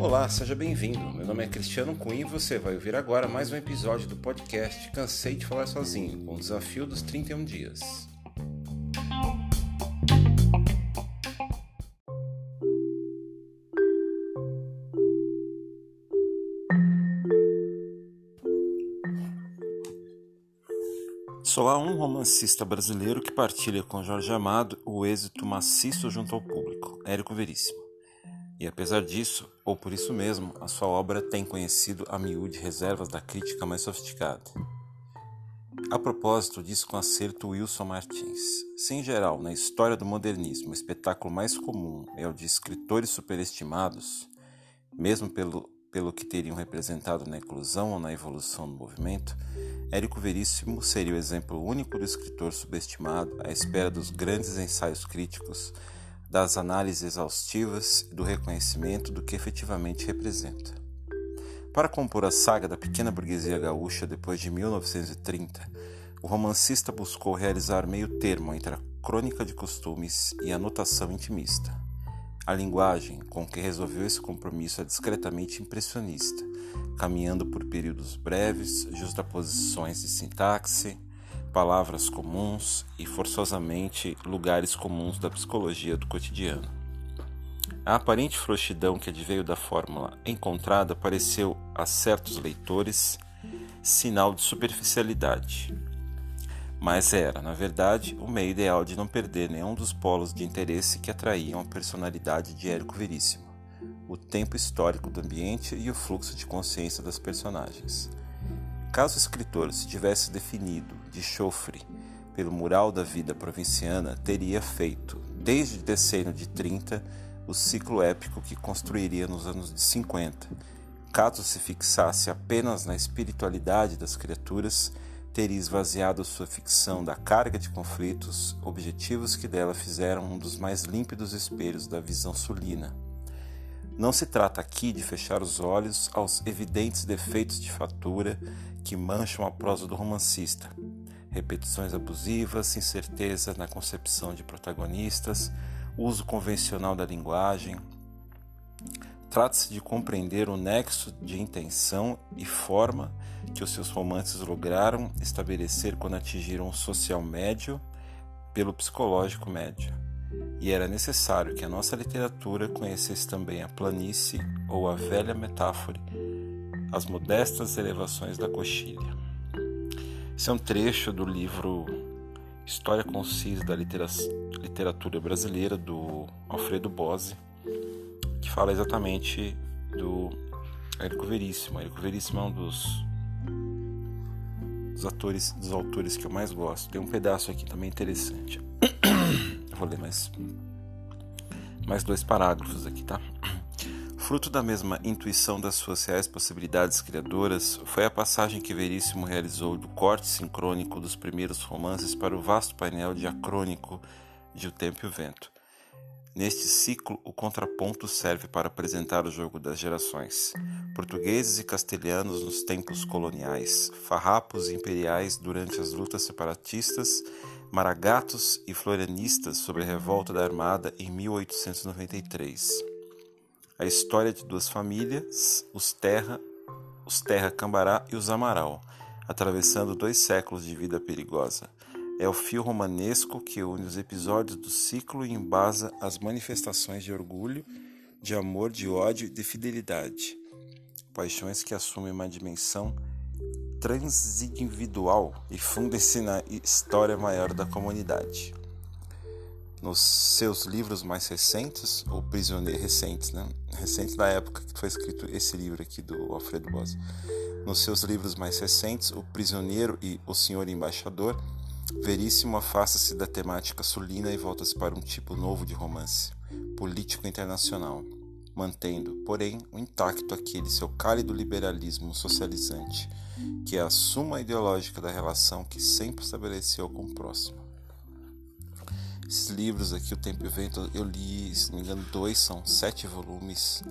Olá, seja bem-vindo. Meu nome é Cristiano Cunha e você vai ouvir agora mais um episódio do podcast Cansei de Falar Sozinho, com o desafio dos 31 dias. Só há um romancista brasileiro que partilha com Jorge Amado o êxito maciço junto ao público, Érico Veríssimo. E apesar disso, ou por isso mesmo, a sua obra tem conhecido a miúde reservas da crítica mais sofisticada. A propósito disso com acerto Wilson Martins. Se em geral, na história do modernismo, o espetáculo mais comum é o de escritores superestimados, mesmo pelo, pelo que teriam representado na inclusão ou na evolução do movimento, Érico Veríssimo seria o exemplo único do escritor subestimado à espera dos grandes ensaios críticos, das análises exaustivas e do reconhecimento do que efetivamente representa. Para compor a saga da pequena burguesia gaúcha depois de 1930, o romancista buscou realizar meio termo entre a crônica de costumes e a notação intimista. A linguagem com que resolveu esse compromisso é discretamente impressionista, caminhando por períodos breves, justaposições de sintaxe, palavras comuns e forçosamente lugares comuns da psicologia do cotidiano. A aparente frouxidão que adveio da fórmula encontrada pareceu a certos leitores sinal de superficialidade, mas era, na verdade, o meio ideal de não perder nenhum dos polos de interesse que atraíam a personalidade de Érico Veríssimo, o tempo histórico do ambiente e o fluxo de consciência das personagens. Caso o escritor se tivesse definido de chofre pelo mural da vida provinciana, teria feito, desde o decênio de 30, o ciclo épico que construiria nos anos de 50. Caso se fixasse apenas na espiritualidade das criaturas, teria esvaziado sua ficção da carga de conflitos, objetivos que dela fizeram um dos mais límpidos espelhos da visão sulina. Não se trata aqui de fechar os olhos aos evidentes defeitos de fatura que mancham a prosa do romancista. Repetições abusivas, incerteza na concepção de protagonistas, uso convencional da linguagem, Trata-se de compreender o nexo de intenção e forma que os seus romances lograram estabelecer quando atingiram o social médio pelo psicológico médio. E era necessário que a nossa literatura conhecesse também a planície ou a velha metáfora, as modestas elevações da coxilha. Esse é um trecho do livro História Concisa da Literatura Brasileira, do Alfredo Bose que fala exatamente do Érico Veríssimo. Érico Veríssimo é um dos, dos atores, dos autores que eu mais gosto. Tem um pedaço aqui também interessante. Vou ler mais, mais dois parágrafos aqui, tá? Fruto da mesma intuição das suas reais possibilidades criadoras, foi a passagem que Veríssimo realizou do corte sincrônico dos primeiros romances para o vasto painel diacrônico de O Tempo e o Vento. Neste ciclo, o contraponto serve para apresentar o jogo das gerações. Portugueses e castelhanos nos tempos coloniais, farrapos imperiais durante as lutas separatistas, maragatos e florianistas sobre a revolta da Armada em 1893. A história de duas famílias, os Terra, os Terra Cambará e os Amaral, atravessando dois séculos de vida perigosa é o fio romanesco que une os episódios do ciclo e embasa as manifestações de orgulho, de amor, de ódio e de fidelidade. Paixões que assumem uma dimensão transindividual e fundem-se na história maior da comunidade. Nos seus livros mais recentes, ou prisioneiros recentes, né? recentes da época que foi escrito esse livro aqui do Alfredo Bose, nos seus livros mais recentes, O Prisioneiro e O Senhor Embaixador, Veríssimo afasta-se da temática sulina e volta-se para um tipo novo de romance, político internacional, mantendo, porém, o intacto aquele seu cálido liberalismo socializante, que é a suma ideológica da relação que sempre estabeleceu com o próximo. Esses livros aqui, O Tempo e o Vento, eu li, se não me engano, dois, são sete volumes,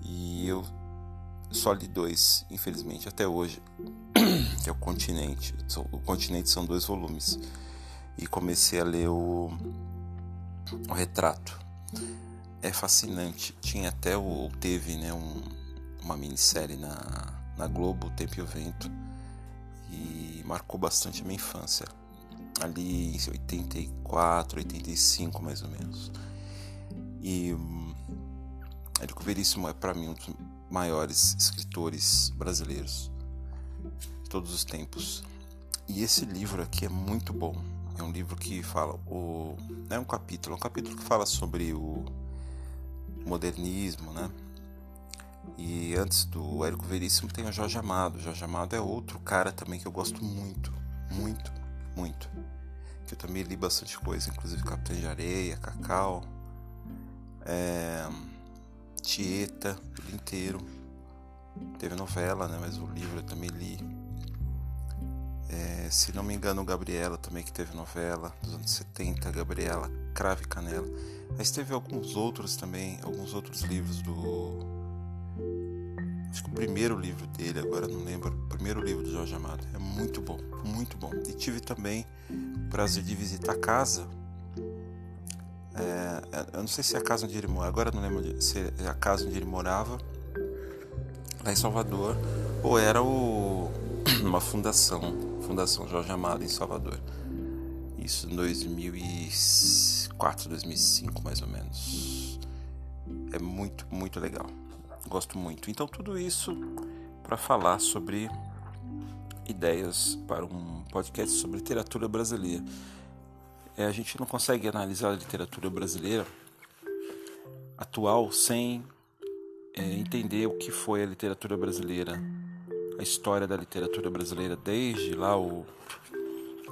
e eu só li dois, infelizmente, até hoje que é o Continente. O Continente são dois volumes. E comecei a ler o, o Retrato. é fascinante. Tinha até o teve, né, um, uma minissérie na, na Globo, o Tempo e o Vento, e marcou bastante a minha infância. Ali em 84, 85 mais ou menos. E hum, Érico Veríssimo é para mim um dos maiores escritores brasileiros de todos os tempos. E esse livro aqui é muito bom. É um livro que fala o é um capítulo, é um capítulo que fala sobre o modernismo, né? E antes do Érico Veríssimo tem o Jorge Amado. O Jorge Amado é outro cara também que eu gosto muito, muito, muito. Que eu também li bastante coisa, inclusive Capitão de Areia, Cacau, é, Tieta, livro inteiro. Teve novela, né? Mas o livro eu também li. É, se não me engano, Gabriela também que teve novela dos anos 70, Gabriela Crave Canela. Mas teve alguns outros também, alguns outros livros do. Acho que o primeiro livro dele, agora não lembro, o primeiro livro do Jorge Amado. É muito bom, muito bom. E tive também o prazer de visitar a casa. É, eu não sei se é a casa onde ele morava, agora não lembro se é a casa onde ele morava, lá em Salvador, ou era o, uma fundação Fundação Jorge Amado em Salvador. Isso em 2004, 2005 mais ou menos. É muito, muito legal. Gosto muito. Então tudo isso para falar sobre ideias para um podcast sobre literatura brasileira. É, a gente não consegue analisar a literatura brasileira atual sem é, entender o que foi a literatura brasileira a história da literatura brasileira desde lá o,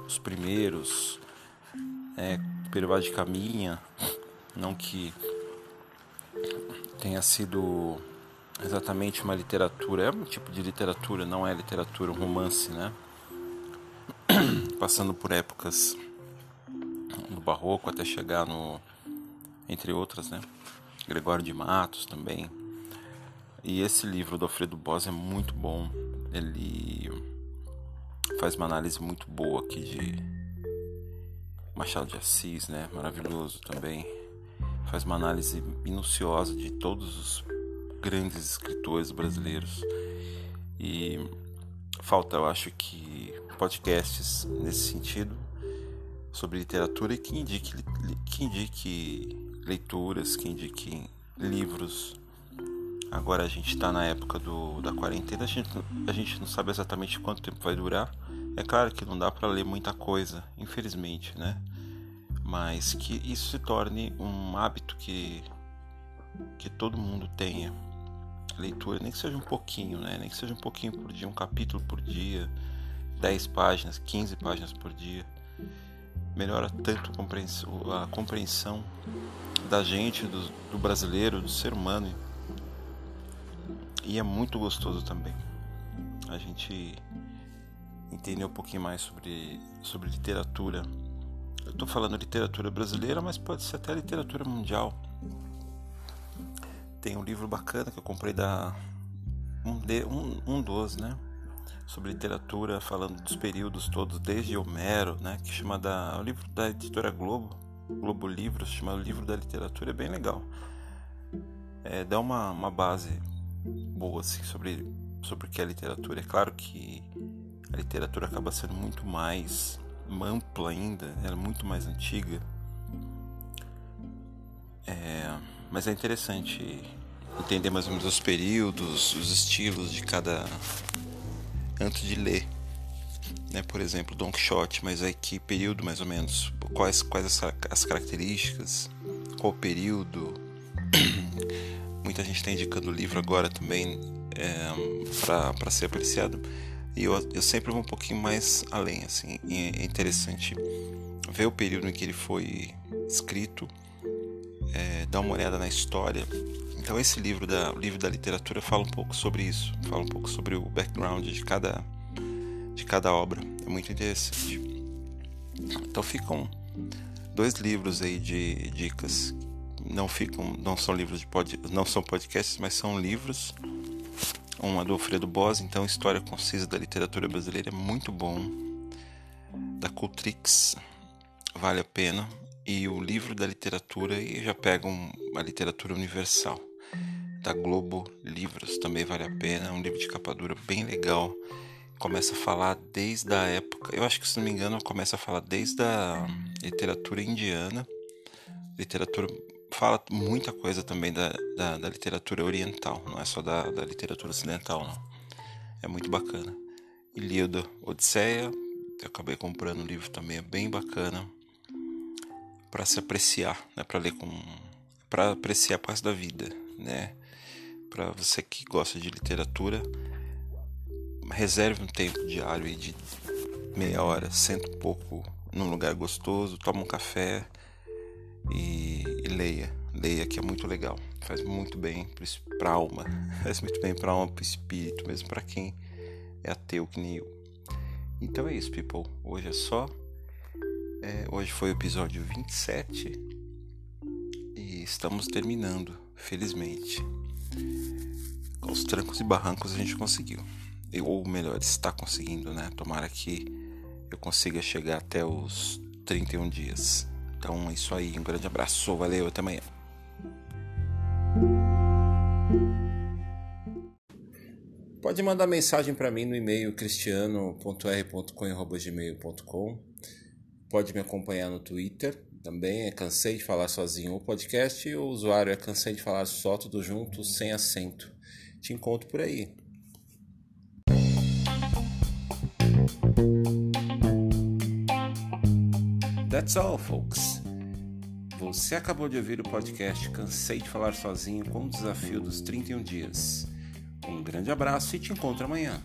os primeiros, é, Peruvá de Caminha, não que tenha sido exatamente uma literatura, é um tipo de literatura, não é literatura, um romance, né? Passando por épocas do barroco até chegar no entre outras, né? Gregório de Matos também. E esse livro do Alfredo Bos é muito bom ele faz uma análise muito boa aqui de Machado de Assis, né? Maravilhoso também. Faz uma análise minuciosa de todos os grandes escritores brasileiros. E falta, eu acho que podcasts nesse sentido sobre literatura e que indique, que indique leituras, que indique livros Agora a gente está na época do, da quarentena, a gente, a gente não sabe exatamente quanto tempo vai durar. É claro que não dá para ler muita coisa, infelizmente, né? Mas que isso se torne um hábito que, que todo mundo tenha. Leitura, nem que seja um pouquinho, né? Nem que seja um pouquinho por dia, um capítulo por dia, 10 páginas, 15 páginas por dia. Melhora tanto a compreensão da gente, do, do brasileiro, do ser humano e é muito gostoso também. A gente entender um pouquinho mais sobre, sobre literatura. Eu estou falando literatura brasileira, mas pode ser até literatura mundial. Tem um livro bacana que eu comprei da um, de, um, um dos, né? Sobre literatura, falando dos períodos todos, desde Homero, né? Que chama da. O livro da editora Globo, Globo Livros, chama o Livro da Literatura, é bem legal. É, dá uma, uma base boa assim, sobre, sobre o que é literatura. É claro que a literatura acaba sendo muito mais ampla ainda, ela é muito mais antiga. É, mas é interessante entender mais ou menos os períodos, os estilos de cada. antes de ler. Né? Por exemplo, Don Quixote, mas aí que período mais ou menos? Quais, quais as, as características? Qual período? muita gente está indicando o livro agora também é, para ser apreciado. E eu, eu sempre vou um pouquinho mais além, assim. é interessante ver o período em que ele foi escrito, é, dar uma olhada na história. Então esse livro da livro da literatura fala um pouco sobre isso, fala um pouco sobre o background de cada de cada obra. É muito interessante. Então ficam dois livros aí de dicas não ficam, não são livros de pod, não são podcasts, mas são livros. Um é do Alfredo Bos, então História Concisa da Literatura Brasileira é muito bom. Da Cultrix, vale a pena. E o livro da literatura e já pego uma literatura universal da Globo Livros, também vale a pena, é um livro de capa dura bem legal. Começa a falar desde a época, eu acho que se não me engano, começa a falar desde a literatura indiana, literatura fala muita coisa também da, da, da literatura oriental, não é só da, da, literatura ocidental, não. É muito bacana. Ilíada Odisseia, eu acabei comprando o livro também, é bem bacana para se apreciar, né, para ler com para apreciar a parte da vida, né? Para você que gosta de literatura, reserve um tempo diário de meia hora, senta um pouco num lugar gostoso, toma um café e, e leia. Leia que é muito legal, faz muito bem para a alma, faz muito bem para a alma, para o espírito, mesmo para quem é ateu que nem eu. Então é isso, people. Hoje é só. É, hoje foi o episódio 27 e estamos terminando, felizmente. Com os trancos e barrancos a gente conseguiu. Ou melhor, está conseguindo, né? Tomara que eu consiga chegar até os 31 dias. Então é isso aí, um grande abraço, valeu, até amanhã. Pode mandar mensagem para mim no e-mail cristiano.r.com.gmail.com Pode me acompanhar no Twitter, também é Cansei de Falar Sozinho o podcast e o usuário é Cansei de Falar Só, tudo junto, sem acento. Te encontro por aí. That's all, folks. Você acabou de ouvir o podcast Cansei de Falar Sozinho com o desafio dos 31 dias. Um grande abraço e te encontro amanhã.